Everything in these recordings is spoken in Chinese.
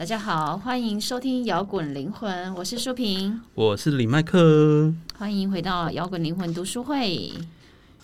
大家好，欢迎收听摇滚灵魂，我是舒平，我是李麦克，欢迎回到摇滚灵魂读书会。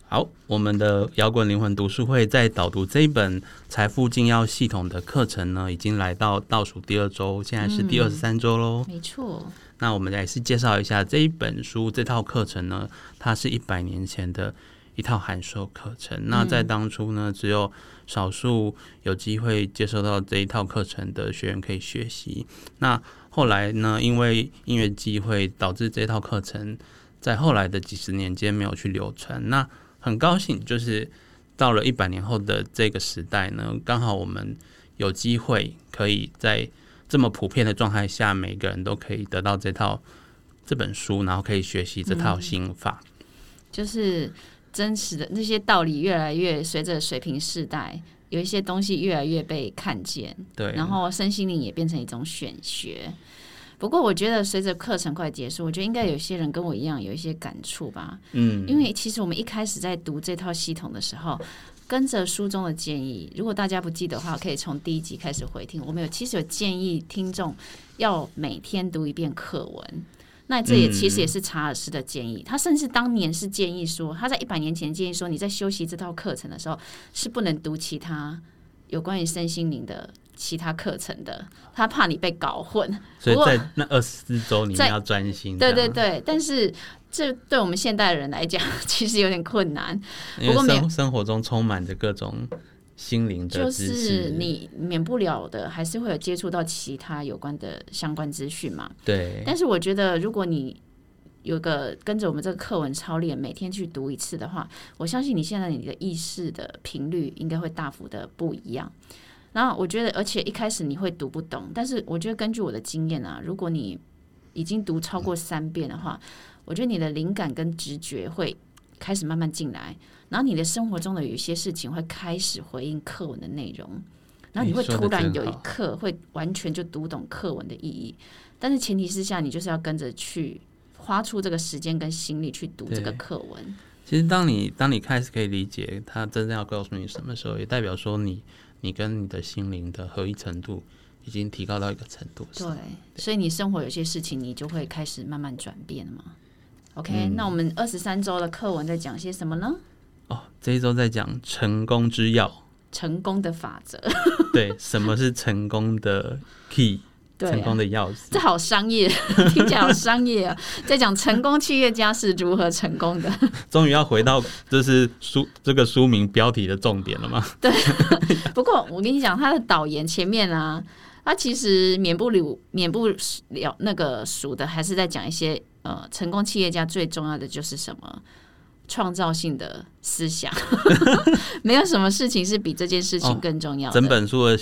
好，我们的摇滚灵魂读书会在导读这一本财富精要系统的课程呢，已经来到倒数第二周，现在是第二十三周喽。没错，那我们来是介绍一下这一本书这套课程呢，它是一百年前的一套函授课程。那在当初呢，只有少数有机会接受到这一套课程的学员可以学习。那后来呢，因为音乐机会导致这套课程在后来的几十年间没有去流传。那很高兴，就是到了一百年后的这个时代呢，刚好我们有机会可以在这么普遍的状态下，每个人都可以得到这套这本书，然后可以学习这套心法。就是真实的那些道理，越来越随着水平世代，有一些东西越来越被看见。对，然后身心灵也变成一种选学。不过，我觉得随着课程快结束，我觉得应该有些人跟我一样有一些感触吧。嗯，因为其实我们一开始在读这套系统的时候，跟着书中的建议，如果大家不记得的话，可以从第一集开始回听。我们有其实有建议听众要每天读一遍课文。那这也其实也是查尔斯的建议，他甚至当年是建议说，他在一百年前建议说，你在修习这套课程的时候是不能读其他有关于身心灵的其他课程的，他怕你被搞混。所以在那二十四周里面要专心。对对，对，但是这对我们现代人来讲，其实有点困难。因不过免为生生活中充满着各种心灵的就。是你免不了的，还是会有接触到其他有关的相关资讯嘛。对，但是我觉得，如果你有个跟着我们这个课文操练，每天去读一次的话，我相信你现在你的意识的频率应该会大幅的不一样。然后我觉得，而且一开始你会读不懂，但是我觉得根据我的经验啊，如果你已经读超过三遍的话，我觉得你的灵感跟直觉会开始慢慢进来，然后你的生活中的有一些事情会开始回应课文的内容，然后你会突然有一刻会完全就读懂课文的意义，但是前提之下，你就是要跟着去花出这个时间跟心力去读这个课文。其实当你当你开始可以理解他真正要告诉你什么时候，也代表说你你跟你的心灵的合一程度已经提高到一个程度对上。，所以你生活有些事情，你就会开始慢慢转变嘛。OK，、那嗯我们二十三周的课文在讲些什么呢？哦，这一周在讲成功之要，成功的法则，对，什么是成功的 key，对、成功啊。的钥匙这。好商业，听起来好商业啊！在讲成功企业家是如何成功的。终于要回到就是书这个书名标题的重点了吗？对不过我跟你讲，他的导言前面啊，他其实免不了免不了那个数的，还是在讲一些呃，成功企业家最重要的就是什么创造性的思想，没有什么事情是比这件事情哦更重要的。整本书的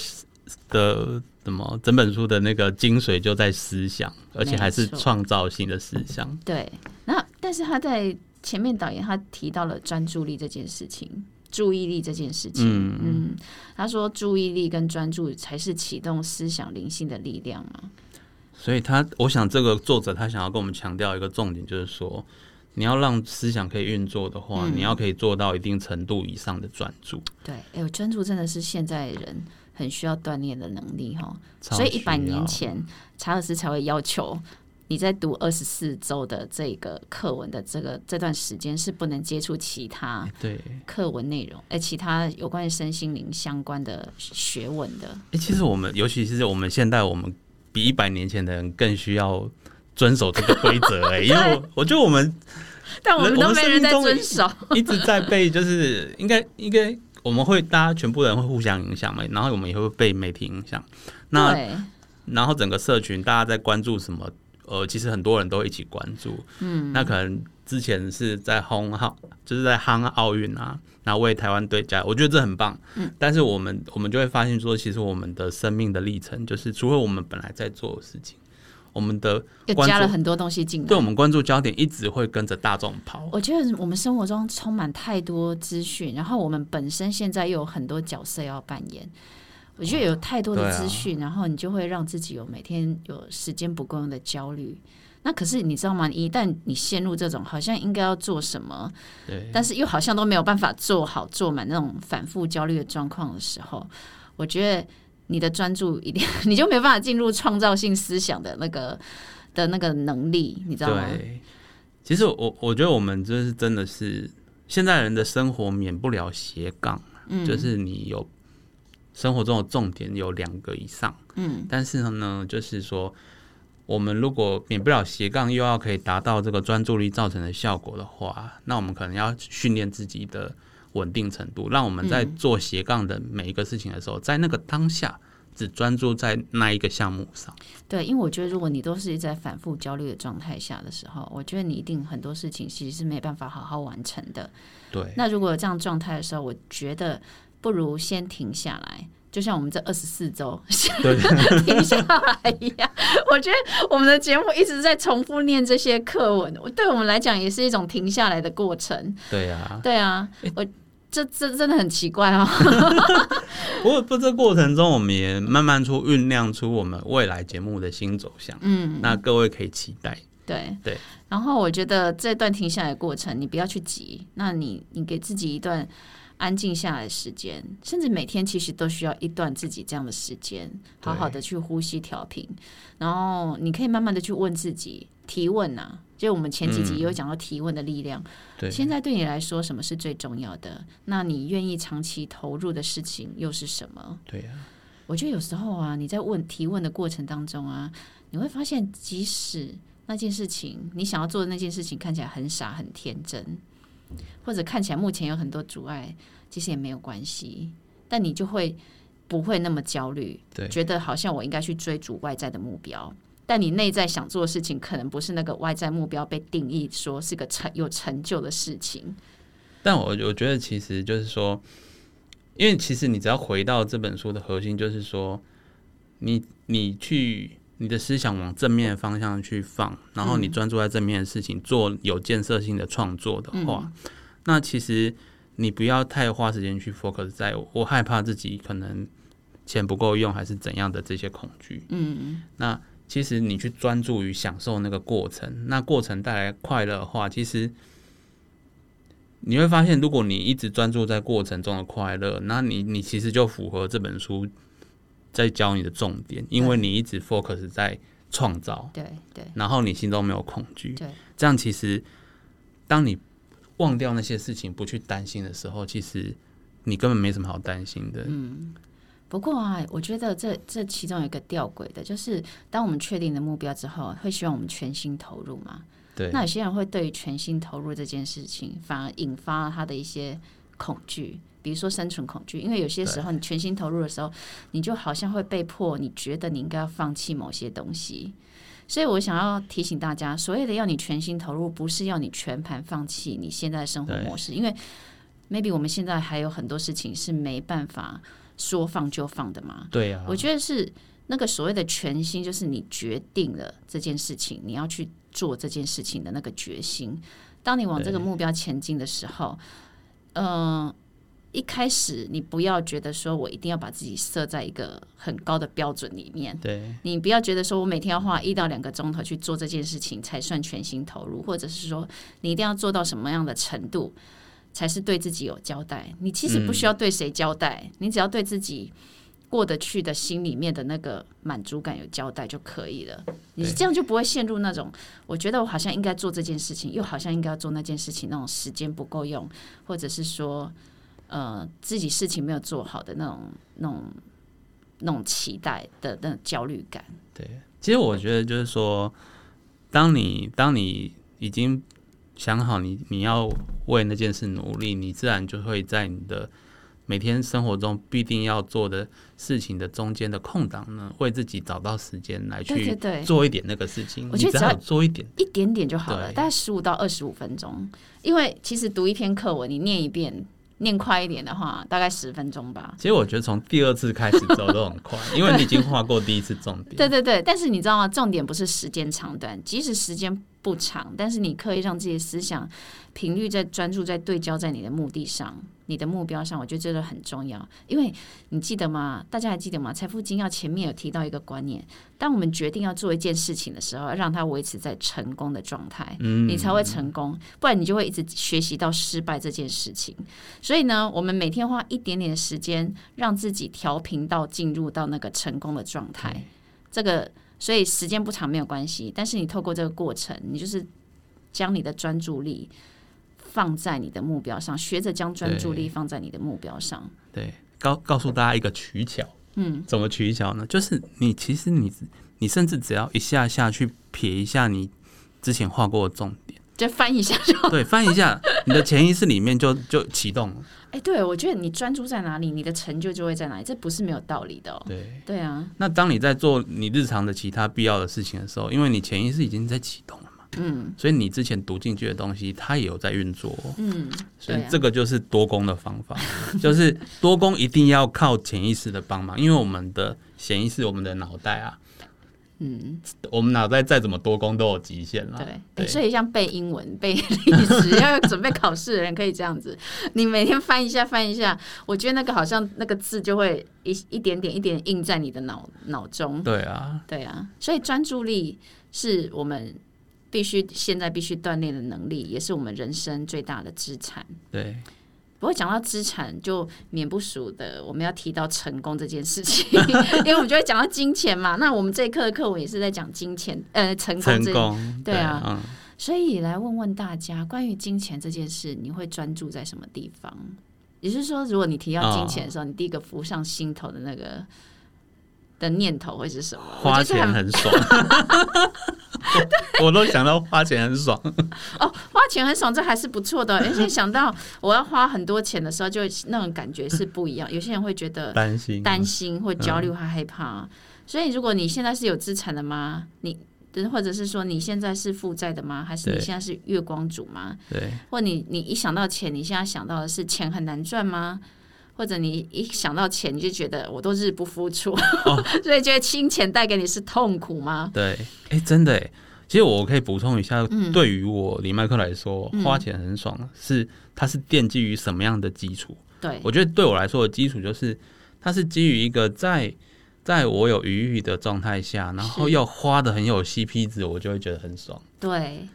的什么？整本书的那个精髓就在思想，而且还是创造性的思想。对，那但是他在前面导演他提到了专注力这件事情。注意力这件事情，嗯嗯，他说注意力跟专注才是启动思想灵性的力量嘛。所以他，我想这个作者他想要跟我们强调一个重点，就是说，你要让思想可以运作的话，嗯你要可以做到一定程度以上的专注。对，哎呦，专注真的是现在人很需要锻炼的能力哈。所以一百年前，查尔斯才会要求你在读二十四周的这个课文的这个这段时间是不能接触其他对，课文内容，哎，其他有关于身心灵相关的学问的。哎、其实我们，尤其是我们现代，我们比一百年前的人更需要遵守这个规则。哎，因为我我觉得我们但我们都没人在遵守。一直在被，就是应该应该我们会大家全部人会互相影响嘛，然后我们也会被媒体影响。那，然后整个社群大家在关注什么？呃，其实很多人都一起关注。嗯，那可能之前是在轰奥，就是在夯奥运啊，然后为台湾队加油，我觉得这很棒。嗯，但是我们我们就会发现说，其实我们的生命的历程，就是除了我们本来在做的事情，我们的又加了很多东西进来。对我们关注焦点一直会跟着大众跑。我觉得我们生活中充满太多资讯，然后我们本身现在又有很多角色要扮演。我觉得有太多的资讯，然后你就会让自己有每天有时间不够用的焦虑。那可是你知道吗？一旦你陷入这种好像应该要做什么，对，但是又好像都没有办法做好做满那种反复焦虑的状况的时候，我觉得你的专注一定 你就没办法进入创造性思想的那个的那个能力，你知道吗？对，其实我我觉得我们就是真的是现在人的生活免不了斜杠，嗯，就是你有生活中的重点有两个以上，嗯，但是呢，就是说我们如果免不了斜杠，又要可以达到这个专注力造成的效果的话，那我们可能要训练自己的稳定程度，让我们在做斜杠的每一个事情的时候，在那个当下只专注在那一个项目上。对，因为我觉得如果你都是在反复焦虑的状态下的时候，我觉得你一定很多事情其实是没办法好好完成的。对，那如果有这样状态的时候，我觉得不如先停下来，就像我们这二十四周对 停下来一样。我觉得我们的节目一直在重复念这些课文，对我们来讲也是一种停下来的过程。对呀、对啊，我这这真的很奇怪哦。不过，不，这过程中我们也慢慢出酝酿出我们未来节目的新走向。嗯，那各位可以期待。对对。然后我觉得这段停下来的过程，你不要去急，那你你给自己一段安静下来的时间，甚至每天其实都需要一段自己这样的时间，好好的去呼吸调频，然后你可以慢慢的去问自己提问呐、就我们前几集也有讲到提问的力量。对，现在对你来说，什么是最重要的？那你愿意长期投入的事情又是什么？对呀、我觉得有时候啊，你在问提问的过程当中啊，你会发现，即使那件事情你想要做的那件事情看起来很傻很天真，或者看起来目前有很多阻碍，其实也没有关系，但你就会不会那么焦虑，对觉得好像我应该去追逐外在的目标。但你内在想做的事情，可能不是那个外在目标被定义说是个成有成就的事情。但我我觉得其实就是说，因为其实你只要回到这本书的核心，就是说，你你去你的思想往正面的方向去放，然后你专注在正面的事情，做有建设性的创作的话，那其实你不要太花时间去 focus 在我害怕自己可能钱不够用还是怎样的这些恐惧。嗯，那其实你去专注于享受那个过程，那过程带来快乐的话，其实你会发现，如果你一直专注在过程中的快乐，那你你其实就符合这本书在教你的重点，因为你一直 focus 在创造，对对。然后你心中没有恐惧，对，这样其实当你忘掉那些事情，不去担心的时候，其实你根本没什么好担心的。嗯。不过啊，我觉得这这其中有一个吊诡的，就是当我们确定的目标之后，会希望我们全心投入嘛？对，那有些人会对于全心投入这件事情，反而引发了他的一些恐惧，比如说生存恐惧。因为有些时候你全心投入的时候，你就好像会被迫，你觉得你应该要放弃某些东西。所以我想要提醒大家，所谓的要你全心投入，不是要你全盘放弃你现在的生活模式，因为 maybe 我们现在还有很多事情是没办法说放就放的嘛。对啊，我觉得是那个所谓的全心，就是你决定了这件事情，你要去做这件事情的那个决心。当你往这个目标前进的时候，嗯、一开始你不要觉得说我一定要把自己设在一个很高的标准里面，对你不要觉得说我每天要花一到两个钟头去做这件事情才算全心投入，或者是说你一定要做到什么样的程度才是对自己有交代。你其实不需要对谁交代，你只要对自己过得去的心里面的那个满足感有交代就可以了。你这样就不会陷入那种我觉得我好像应该做这件事情，又好像应该要做那件事情那种时间不够用，或者是说呃自己事情没有做好的那种那种那种期待的那种焦虑感。对，其实我觉得就是说，当你当你已经想好你你要为那件事努力，你自然就会在你的每天生活中必定要做的事情的中间的空档呢，为自己找到时间来去做一点那个事情。我觉得只要要做一点，一点点就好了，大概十五到二十五分钟。因为其实读一篇课文，你念一遍，念快一点的话，大概十分钟吧。其实我觉得从第二次开始走都很快，因为你已经画过第一次重点。对对对，但是你知道吗？重点不是时间长短，即使时间不长，但是你刻意让自己的思想频率在专注在对焦在你的目的上、你的目标上，我觉得这个很重要。因为你记得吗？大家还记得吗？财富精要前面有提到一个观念：当我们决定要做一件事情的时候，要让它维持在成功的状态，你才会成功。不然你就会一直学习到失败这件事情。所以呢，我们每天花一点点的时间，让自己调频到进入到那个成功的状态。这个。所以时间不长没有关系，但是你透过这个过程，你就是将你的专注力放在你的目标上，学着将专注力放在你的目标上。对，告告诉大家一个取巧，嗯，怎么取巧呢？就是你其实你你甚至只要一下下去撇一下你之前画过的重点，就翻一下就对，翻一下，你的潜意识里面就就启动了。哎，对，我觉得你专注在哪里，你的成就就会在哪里，这不是没有道理的哦。对，对啊。那当你在做你日常的其他必要的事情的时候，因为你潜意识已经在启动了嘛，嗯，所以你之前读进去的东西，它也有在运作，嗯，所以这个就是多功的方法，就是多功一定要靠潜意识的帮忙，因为我们的潜意识，我们的脑袋啊。嗯，我们脑袋再怎么多功都有极限了。对，所以像背英文、背历史，要准备考试的人可以这样子，你每天翻一下、翻一下，我觉得那个好像那个字就会一一点点、一点印在你的脑脑中。对啊，对啊，所以专注力是我们必须现在必须锻炼的能力，也是我们人生最大的资产。对。不会讲到资产，就免不熟的。我们要提到成功这件事情，因为我们就会讲到金钱嘛。那我们这一课的课文也是在讲金钱，呃，成功。成功，对啊。所以来问问大家，关于金钱这件事，你会专注在什么地方？也就是说，如果你提到金钱的时候，你第一个浮上心头的那个的念头会是什么？花钱很爽。我都想到花钱很爽哦，花钱很爽，这还是不错的。而且想到我要花很多钱的时候，就那种感觉是不一样。有些人会觉得担心、担心或焦虑或害怕。所以，如果你现在是有资产的吗？你或者是说你现在是负债的吗？还是你现在是月光族吗？对，或你你一想到钱，你现在想到的是钱很难赚吗？或者你一想到钱，你就觉得我都日不敷出，所以觉得金钱带给你是痛苦吗？对，哎，真的哎，其实我可以补充一下，对于我李麦克来说，花钱很爽，是它是奠基于什么样的基础？对，我觉得对我来说的基础就是，它是基于一个在在我有余裕的状态下，然后要花的很有 CP 值，我就会觉得很爽。对，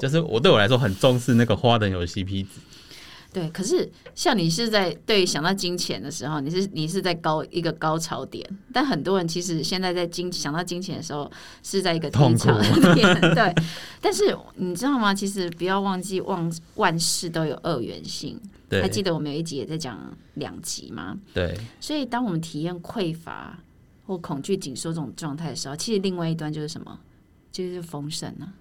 就是我对我来说很重视那个花的有 CP 值。对，可是像你是在对想到金钱的时候，你是你是在高一个高潮点，但很多人其实现在在金想到金钱的时候是在一个低潮点。对，但是你知道吗？其实不要忘记，万万事都有二元性。还记得我们有一集也在讲两极吗？对。所以当我们体验匮乏或恐惧紧缩这种状态的时候，其实另外一端就是什么？就是丰盛啊，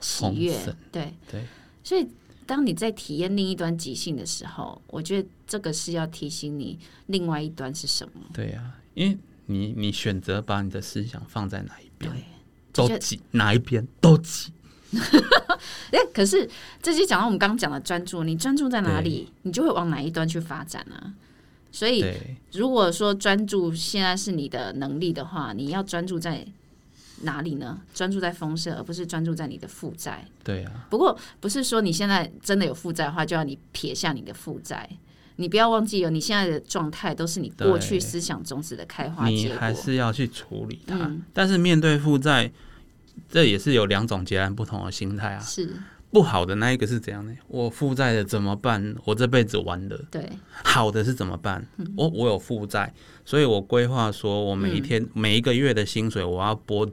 喜悦。对对。所以。当你在体验另一端即兴的时候，我觉得这个是要提醒你，另外一端是什么？对呀，因为你你选择把你的思想放在哪一边，都挤哪一边都挤。哎，可是这就讲到我们刚刚讲的专注，你专注在哪里，你就会往哪一端去发展啊。所以，如果说专注现在是你的能力的话，你要专注在。哪里呢？专注在丰盛，而不是专注在你的负债。对啊。不过不是说你现在真的有负债的话，就要你撇下你的负债。你不要忘记有，你现在的状态都是你过去思想种子的开花你还是要去处理它。但是面对负债，这也是有两种截然不同的心态啊。是不好的那一个是怎样呢？我负债的怎么办？我这辈子完了。对。好的是怎么办？我我有负债，所以我规划说我每一天每一个月的薪水我要拨。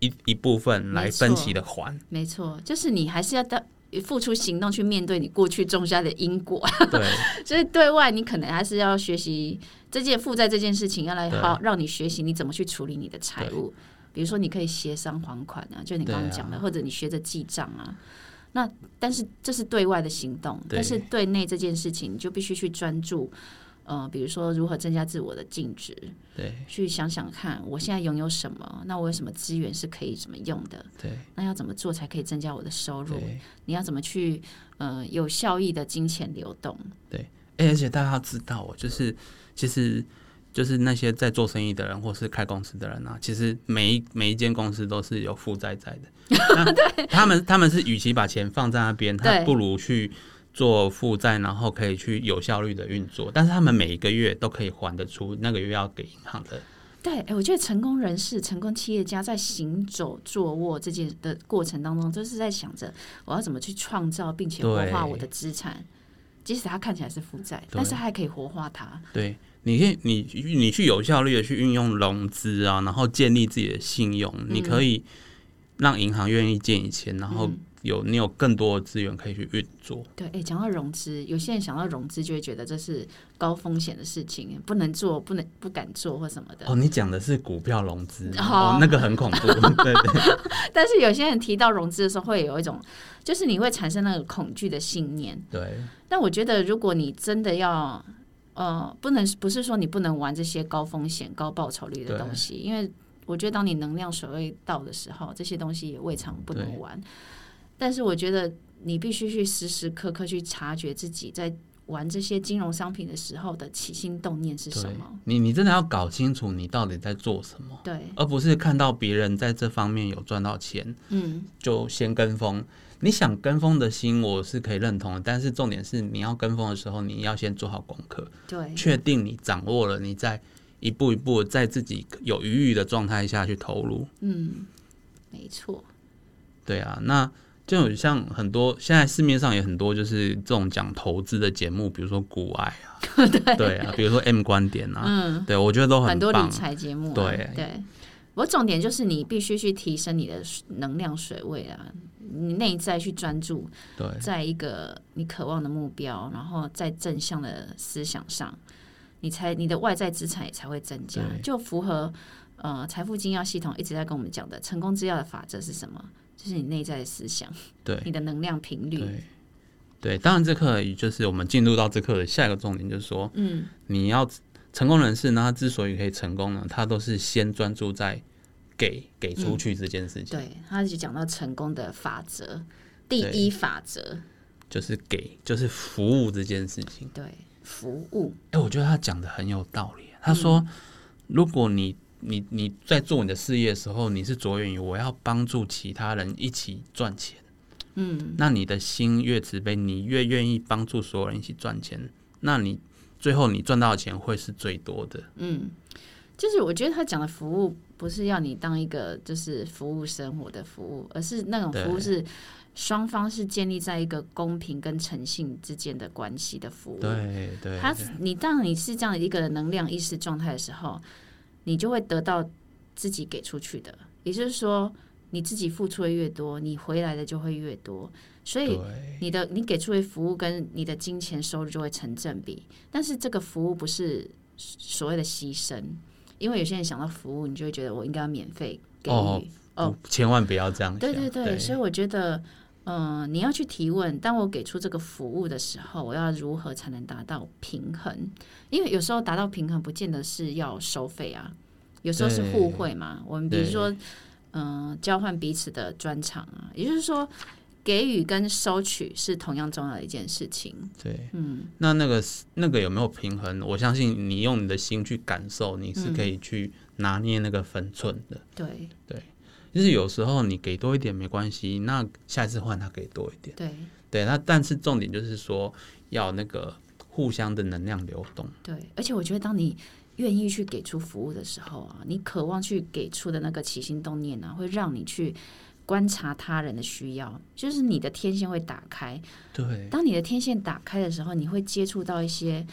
一一部分来分期的还，没错，就是你还是要到付出行动去面对你过去种下的因果。对，所 以对外你可能还是要学习这件负债这件事情，要来好让你学习你怎么去处理你的财务。比如说，你可以协商还款啊，就你刚刚讲的，或者你学着记账啊。那但是这是对外的行动，但是对内这件事情，你就必须去专注。呃，比如说如何增加自我的净值，对，去想想看，我现在拥有什么？那我有什么资源是可以怎么用的？对，那要怎么做才可以增加我的收入？你要怎么去呃有效益的金钱流动？对，而且大家要知道哦，就是其实就是那些在做生意的人或是开公司的人啊，其实每一每一间公司都是有负债在的。对他们他们是与其把钱放在那边，他不如去做负债，然后可以去有效率的运作。但是他们每一个月都可以还得出那个月要给银行的。对，哎，我觉得成功人士、成功企业家在行走、坐卧这件的过程当中，都是在想着我要怎么去创造并且活化我的资产。即使它看起来是负债，但是它还可以活化它。对，你可以你你去有效率的去运用融资啊，然后建立自己的信用，你可以让银行愿意借你钱，然后有你有更多的资源可以去运作。对，哎，讲到融资，有些人想到融资就会觉得这是高风险的事情，不能做，不能不敢做或什么的。哦，你讲的是股票融资哦哦，那个很恐怖。对对 但是有些人提到融资的时候，会有一种，就是你会产生那个恐惧的信念。对但我觉得，如果你真的要，呃，不能不是说你不能玩这些高风险、高报酬率的东西，因为我觉得当你能量水位到的时候，这些东西也未尝不能玩。但是我觉得你必须去时时刻刻去察觉自己在玩这些金融商品的时候的起心动念是什么。，你你真的要搞清楚你到底在做什么，对，而不是看到别人在这方面有赚到钱嗯，就先跟风。你想跟风的心，我是可以认同的，但是重点是你要跟风的时候，你要先做好功课，对，确定你掌握了，你再一步一步在自己有余裕的状态下去投入。嗯，没错，对啊，那就有像很多现在市面上也很多就是这种讲投资的节目，比如说股癌啊，对啊，比如说 M 观点啊，嗯，对我觉得都很很多理。财节目、啊，对对。我重点就是你必须去提升你的能量水位啊，你内在去专注对在一个你渴望的目标，然后在正向的思想上，你才你的外在资产也才会增加，就符合呃财富金钥系统一直在跟我们讲的成功之要的法则是什么？就是你内在的思想，对。你的能量频率，对。对，当然这课也就是我们进入到这课的下一个重点，就是说嗯，你要成功人士呢，他之所以可以成功呢，他都是先专注在给给出去这件事情，对，他就讲到成功的法则，第一法则，就是给就是服务这件事情。对，服务，哎、我觉得他讲的很有道理。他说，如果你你你在做你的事业的时候，你是着眼于我要帮助其他人一起赚钱，嗯，那你的心越慈悲，你越愿意帮助所有人一起赚钱，那你最后你赚到的钱会是最多的。嗯，就是我觉得他讲的服务不是要你当一个就是服务生活的服务，而是那种服务是双方是建立在一个公平跟诚信之间的关系的服务。对对，他你当你是这样的一个能量意识状态的时候，你就会得到自己给出去的，也就是说。你自己付出的越多，你回来的就会越多，所以你的你给出的服务跟你的金钱收入就会成正比，但是这个服务不是所谓的牺牲，因为有些人想到服务，你就会觉得我应该要免费给予。哦哦。千万不要这样对对对，所以我觉得，嗯、你要去提问，当我给出这个服务的时候，我要如何才能达到平衡？因为有时候达到平衡，不见得是要收费啊，有时候是互惠嘛。我们比如说，嗯、交换彼此的专长啊，也就是说，给予跟收取是同样重要的一件事情。对，嗯，那那个那个有没有平衡？我相信你用你的心去感受，你是可以去拿捏那个分寸的。对对就是有时候你给多一点没关系，那下一次换他给多一点。对对，那但是重点就是说要那个互相的能量流动。对，而且我觉得，当你愿意去给出服务的时候啊，你渴望去给出的那个起心动念啊，会让你去观察他人的需要，就是你的天线会打开。对当你的天线打开的时候，你会接触到一些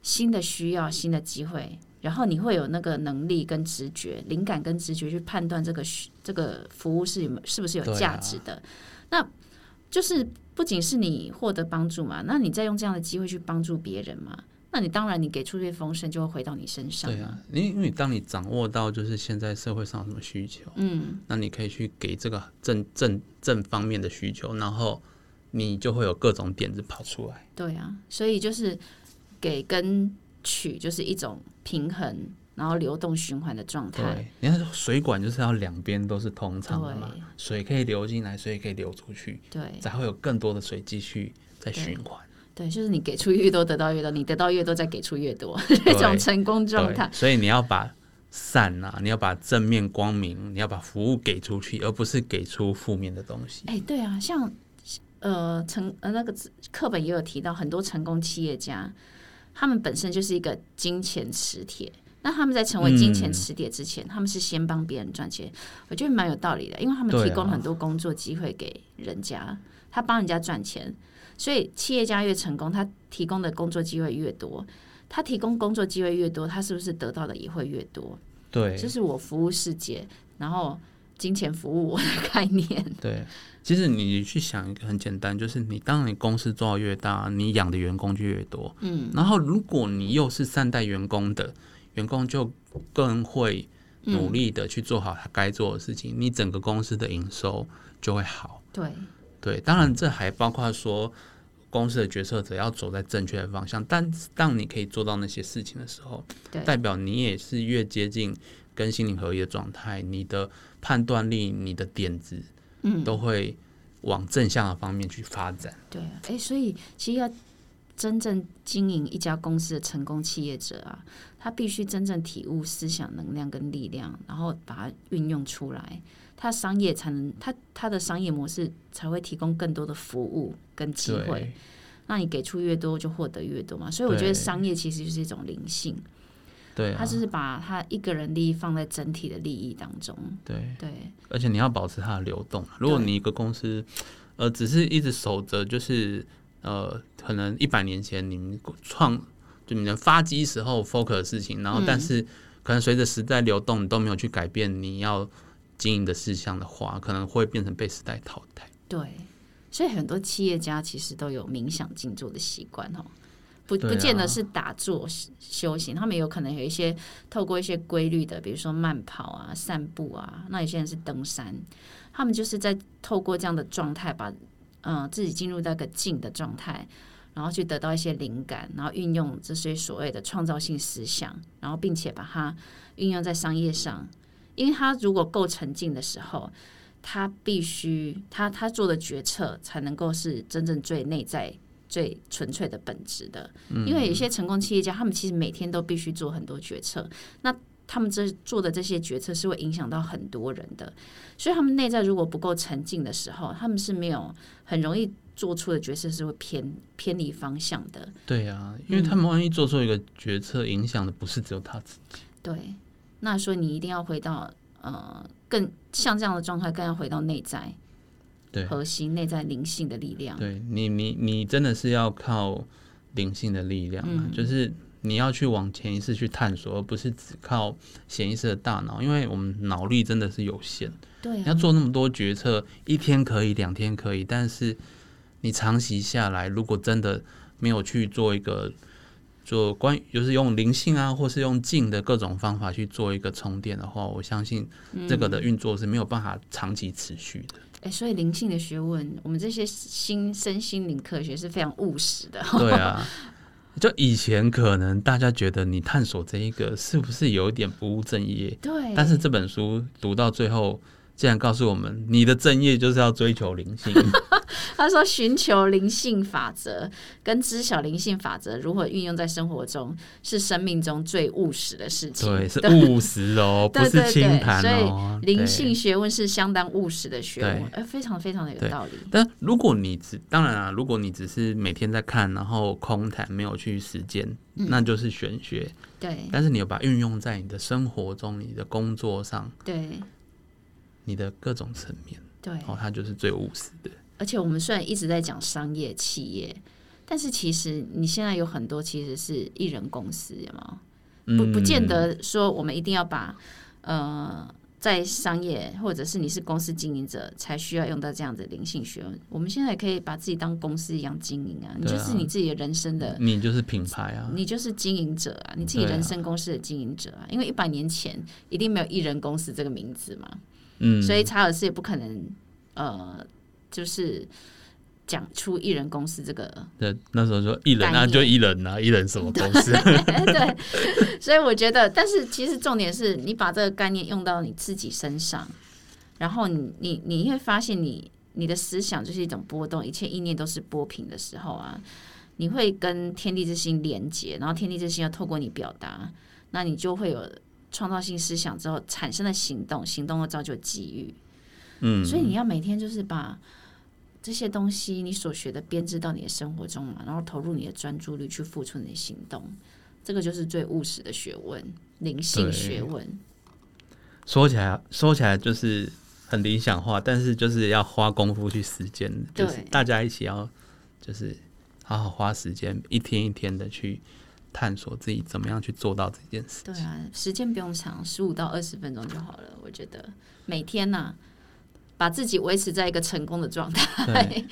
新的需要、新的机会，然后你会有那个能力跟直觉、灵感跟直觉去判断这个需这个服务是有是不是有价值的。那就是不仅是你获得帮助嘛，那你再用这样的机会去帮助别人嘛，那你当然你给出去丰盛就会回到你身上。对啊，因为因为当你掌握到就是现在社会上有什么需求，嗯，那你可以去给这个正正正方面的需求，然后你就会有各种点子跑出来。对啊，所以就是给跟取就是一种平衡，然后流动循环的状态。你看水管就是要两边都是通畅的嘛，水可以流进来，水也可以流出去，对才会有更多的水继续在循环。对，就是你给出越多，得到越多，你得到越多，再给出越多，这种成功状态。所以你要把善啊，你要把正面光明，你要把服务给出去，而不是给出负面的东西。哎，对啊，像呃成呃那个课本也有提到，很多成功企业家，他们本身就是一个金钱磁铁。那他们在成为金钱磁铁之前，他们是先帮别人赚钱，我觉得蛮有道理的，因为他们提供很多工作机会给人家，他帮人家赚钱，所以企业家越成功，他提供的工作机会越多，他提供工作机会越多，他是不是得到的也会越多？对，这是我服务世界，然后金钱服务我的概念。对，其实你去想一个很简单，就是你当你公司做到越大，你养的员工就越多，嗯，然后如果你又是善待员工的。员工就更会努力的去做好他该做的事情，你整个公司的营收就会好。对对，当然这还包括说公司的决策者要走在正确的方向。但当你可以做到那些事情的时候，代表你也是越接近跟心灵合一的状态，你的判断力、你的点子，嗯，都会往正向的方面去发展。对，哎，所以其实要。真正经营一家公司的成功企业者啊，他必须真正体悟思想能量跟力量，然后把它运用出来，他商业才能他他的商业模式才会提供更多的服务跟机会。那你给出越多，就获得越多嘛。所以我觉得商业其实就是一种灵性，对，他就是把他一个人利益放在整体的利益当中。对对，而且你要保持它的流动。如果你一个公司呃只是一直守着，就是。呃，可能一百年前你们创就你们发迹时候 focus 的事情，然后但是可能随着时代流动，你都没有去改变你要经营的事项的话，可能会变成被时代淘汰。对，所以很多企业家其实都有冥想静坐的习惯哦，不不见得是打坐修行，他们有可能有一些透过一些规律的，比如说慢跑啊、散步啊，那有些人是登山，他们就是在透过这样的状态把。嗯，自己进入那个静的状态，然后去得到一些灵感，然后运用这些所谓的创造性思想，然后并且把它运用在商业上。因为他如果够沉静的时候，他必须他他做的决策才能够是真正最内在、最纯粹的本质的。因为有些成功企业家，他们其实每天都必须做很多决策，那他们这做的这些决策是会影响到很多人的。所以他们内在如果不够沉静的时候，他们是没有很容易做出的决策是会偏偏离方向的。对啊，因为他们万一做出一个决策，影响的不是只有他自己。对，那所以你一定要回到呃，更像这样的状态，更要回到内在，对核心内在灵性的力量。对你，你你真的是要靠灵性的力量，就是。你要去往潜意识去探索，而不是只靠潜意识的大脑，因为我们脑力真的是有限。对你，要做那么多决策，一天可以，两天可以，但是你长期下来，如果真的没有去做一个做关，就是用灵性啊，或是用静的各种方法去做一个充电的话，我相信这个的运作是没有办法长期持续的。哎，所以灵性的学问，我们这些心身心灵科学是非常务实的。对啊。就以前可能大家觉得你探索这一个是不是有一点不务正业？对。但是这本书读到最后。竟然告诉我们，你的正业就是要追求灵性。他说，寻求灵性法则跟知晓灵性法则如何运用在生活中，是生命中最务实的事情。对，是务实哦，不是清谈哦。所以，灵性学问是相当务实的学问，呃，非常非常的有道理。但如果你只当然啊，如果你只是每天在看，然后空谈，没有去实践，那就是玄学。对。但是你要把运用在你的生活中，你的工作上。对。你的各种层面，对，哦，它就是最务实的。而且我们虽然一直在讲商业企业，但是其实你现在有很多其实是艺人公司，有吗？不，不见得说我们一定要把呃。在商业，或者是你是公司经营者，才需要用到这样的灵性学问。我们现在也可以把自己当公司一样经营啊，你就是你自己的人生的，你就是品牌啊，你就是经营者啊，你自己人生公司的经营者啊。因为一百年前一定没有艺人公司这个名字嘛，嗯，所以查尔斯也不可能呃，就是。讲出艺人公司这个，对那时候说艺人啊，就艺人啊，艺人什么公司？对，所以我觉得，但是其实重点是你把这个概念用到你自己身上，然后你你你会发现，你你的思想就是一种波动，一切意念都是波平的时候啊，你会跟天地之心连接，然后天地之心要透过你表达，那你就会有创造性思想之后产生的行动，行动会造就机遇。嗯，所以你要每天就是把这些东西你所学的编织到你的生活中嘛，然后投入你的专注力去付出你的行动，这个就是最务实的学问，灵性学问。说起来说起来就是很理想化，但是就是要花功夫去实践，就是对大家一起要就是好好花时间，一天一天的去探索自己怎么样去做到这件事情。对啊，时间不用长，十五到二十分钟就好了。我觉得每天呐、把自己维持在一个成功的状态。对，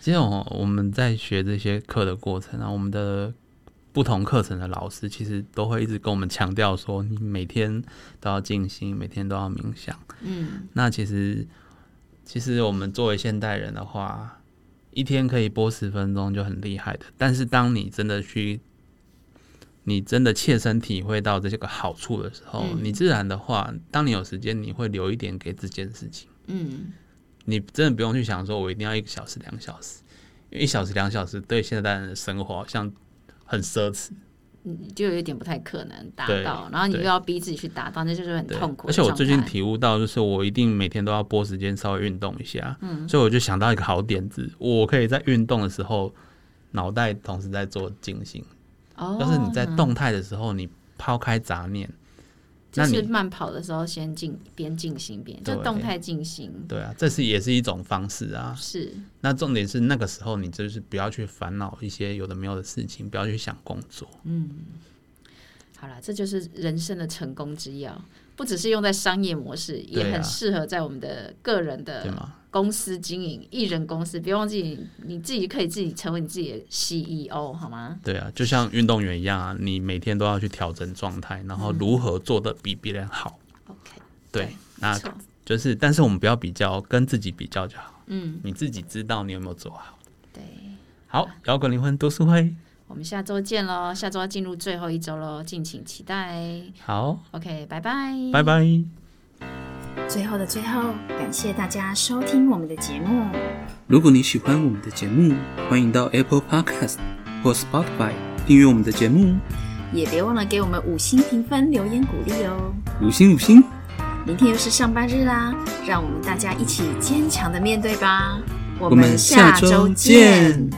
其实我我们在学这些课的过程啊，我们的不同课程的老师其实都会一直跟我们强调说，你每天都要静心，每天都要冥想。嗯，那其实，其实我们作为现代人的话，一天可以播十分钟就很厉害的。但是当你真的去，你真的切身体会到这些个好处的时候，嗯你自然的话，当你有时间，你会留一点给这件事情。嗯，你真的不用去想说，我一定要一个小时、两个小时，因为一小时、两小时对现代人的生活好像很奢侈。嗯就有一点不太可能达到，然后你又要逼自己去达到，那就是很痛苦。而且我最近，体悟到，就是我一定每天都要拨时间稍微运动一下。嗯，所以我就想到一个好点子，我可以在运动的时候，脑袋同时在做静心。哦，就是你在动态的时候，你抛开杂念，就是慢跑的时候先进边进行边，就动态进行。对啊，这是也是一种方式啊。是，那重点是那个时候，你就是不要去烦恼一些有的没有的事情，不要去想工作。嗯好了，这就是人生的成功之要，不只是用在商业模式，也很适合在我们的个人的？公司经营、艺人公司。别忘记，你自己可以自己成为你自己的 CEO，好吗？对啊，就像运动员一样啊，你每天都要去调整状态，然后如何做的比别人好。OK，对，没那，就是，但是我们不要比较，跟自己比较就好。嗯，你自己知道你有没有做好。对。好，摇滚灵魂读书会，我们下周见喽！下周要进入最后一周喽，敬请期待。好，OK，拜拜，拜拜。最后的最后，感谢大家收听我们的节目。如果你喜欢我们的节目，欢迎到 Apple Podcast 或 Spotify 订阅我们的节目，也别忘了给我们五星评分、留言鼓励哦。五星五星。明天又是上班日啦，让我们大家一起坚强的面对吧。我我们下周见。